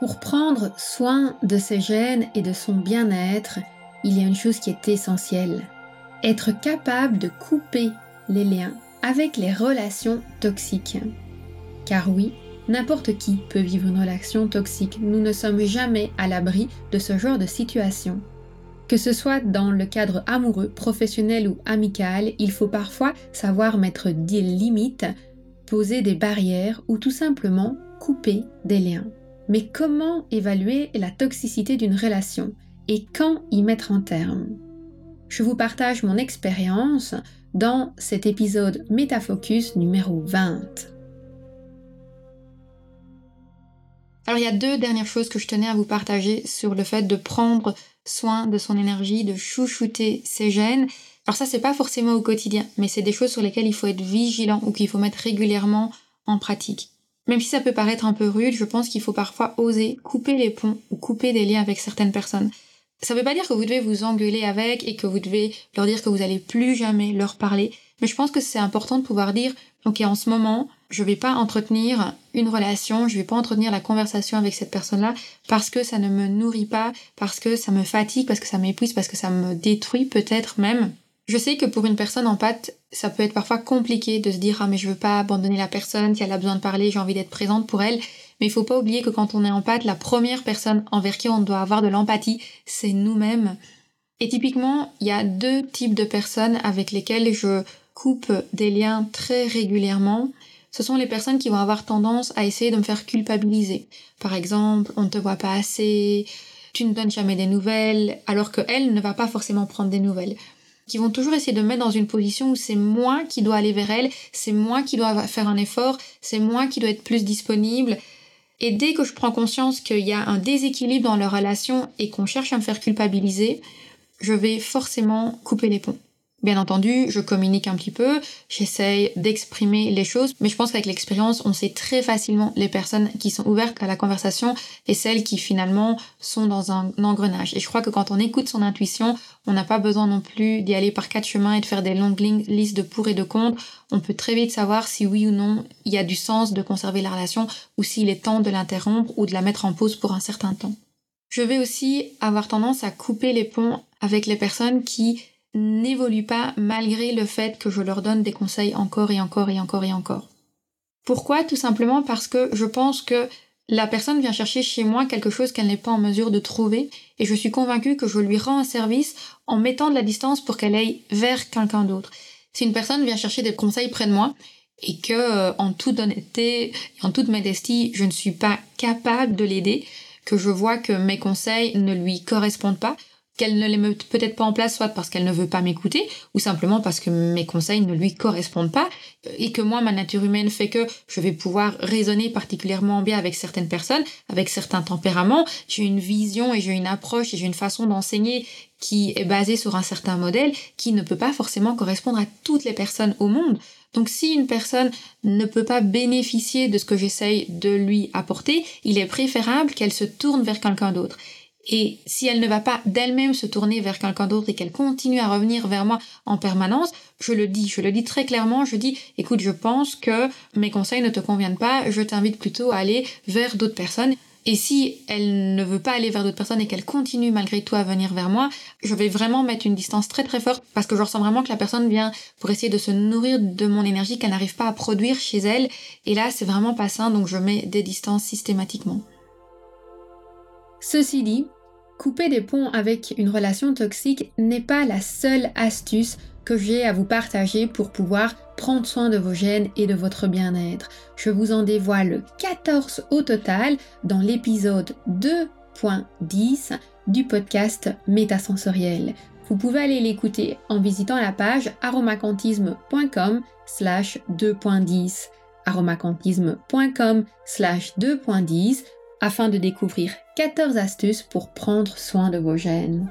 Pour prendre soin de ses gènes et de son bien-être, il y a une chose qui est essentielle. Être capable de couper les liens avec les relations toxiques. Car oui, n'importe qui peut vivre une relation toxique. Nous ne sommes jamais à l'abri de ce genre de situation. Que ce soit dans le cadre amoureux, professionnel ou amical, il faut parfois savoir mettre des limites, poser des barrières ou tout simplement couper des liens. Mais comment évaluer la toxicité d'une relation et quand y mettre un terme? Je vous partage mon expérience dans cet épisode Métafocus numéro 20. Alors il y a deux dernières choses que je tenais à vous partager sur le fait de prendre soin de son énergie, de chouchouter ses gènes. Alors ça c'est pas forcément au quotidien, mais c'est des choses sur lesquelles il faut être vigilant ou qu'il faut mettre régulièrement en pratique. Même si ça peut paraître un peu rude, je pense qu'il faut parfois oser couper les ponts ou couper des liens avec certaines personnes. Ça veut pas dire que vous devez vous engueuler avec et que vous devez leur dire que vous allez plus jamais leur parler, mais je pense que c'est important de pouvoir dire ok en ce moment je vais pas entretenir une relation, je vais pas entretenir la conversation avec cette personne-là parce que ça ne me nourrit pas, parce que ça me fatigue, parce que ça m'épuise, parce que ça me détruit peut-être même. Je sais que pour une personne en pâte, ça peut être parfois compliqué de se dire ah mais je veux pas abandonner la personne, si elle a besoin de parler, j'ai envie d'être présente pour elle. Mais il faut pas oublier que quand on est en pâte, la première personne envers qui on doit avoir de l'empathie, c'est nous-mêmes. Et typiquement, il y a deux types de personnes avec lesquelles je coupe des liens très régulièrement ce sont les personnes qui vont avoir tendance à essayer de me faire culpabiliser. Par exemple, on ne te voit pas assez, tu ne donnes jamais des nouvelles, alors qu'elle ne va pas forcément prendre des nouvelles. Qui vont toujours essayer de me mettre dans une position où c'est moi qui dois aller vers elle, c'est moi qui dois faire un effort, c'est moi qui dois être plus disponible. Et dès que je prends conscience qu'il y a un déséquilibre dans leur relation et qu'on cherche à me faire culpabiliser, je vais forcément couper les ponts. Bien entendu, je communique un petit peu, j'essaye d'exprimer les choses, mais je pense qu'avec l'expérience, on sait très facilement les personnes qui sont ouvertes à la conversation et celles qui finalement sont dans un engrenage. Et je crois que quand on écoute son intuition, on n'a pas besoin non plus d'y aller par quatre chemins et de faire des longues listes de pour et de contre. On peut très vite savoir si oui ou non il y a du sens de conserver la relation ou s'il est temps de l'interrompre ou de la mettre en pause pour un certain temps. Je vais aussi avoir tendance à couper les ponts avec les personnes qui n'évoluent pas malgré le fait que je leur donne des conseils encore et encore et encore et encore. Pourquoi? Tout simplement parce que je pense que la personne vient chercher chez moi quelque chose qu'elle n'est pas en mesure de trouver et je suis convaincue que je lui rends un service en mettant de la distance pour qu'elle aille vers quelqu'un d'autre. Si une personne vient chercher des conseils près de moi et que, euh, en toute honnêteté et en toute modestie, je ne suis pas capable de l'aider, que je vois que mes conseils ne lui correspondent pas, qu'elle ne les met peut-être pas en place, soit parce qu'elle ne veut pas m'écouter, ou simplement parce que mes conseils ne lui correspondent pas, et que moi, ma nature humaine fait que je vais pouvoir raisonner particulièrement bien avec certaines personnes, avec certains tempéraments. J'ai une vision et j'ai une approche et j'ai une façon d'enseigner qui est basée sur un certain modèle qui ne peut pas forcément correspondre à toutes les personnes au monde. Donc si une personne ne peut pas bénéficier de ce que j'essaye de lui apporter, il est préférable qu'elle se tourne vers quelqu'un d'autre. Et si elle ne va pas d'elle-même se tourner vers quelqu'un d'autre et qu'elle continue à revenir vers moi en permanence, je le dis, je le dis très clairement, je dis, écoute, je pense que mes conseils ne te conviennent pas, je t'invite plutôt à aller vers d'autres personnes. Et si elle ne veut pas aller vers d'autres personnes et qu'elle continue malgré tout à venir vers moi, je vais vraiment mettre une distance très très forte parce que je ressens vraiment que la personne vient pour essayer de se nourrir de mon énergie qu'elle n'arrive pas à produire chez elle. Et là, c'est vraiment pas sain, donc je mets des distances systématiquement. Ceci dit, couper des ponts avec une relation toxique n'est pas la seule astuce que j'ai à vous partager pour pouvoir prendre soin de vos gènes et de votre bien-être. Je vous en dévoile 14 au total dans l'épisode 2.10 du podcast Métasensoriel. Vous pouvez aller l'écouter en visitant la page aromacantisme.com slash 2.10 aromacantisme.com slash 2.10 afin de découvrir 14 astuces pour prendre soin de vos gènes.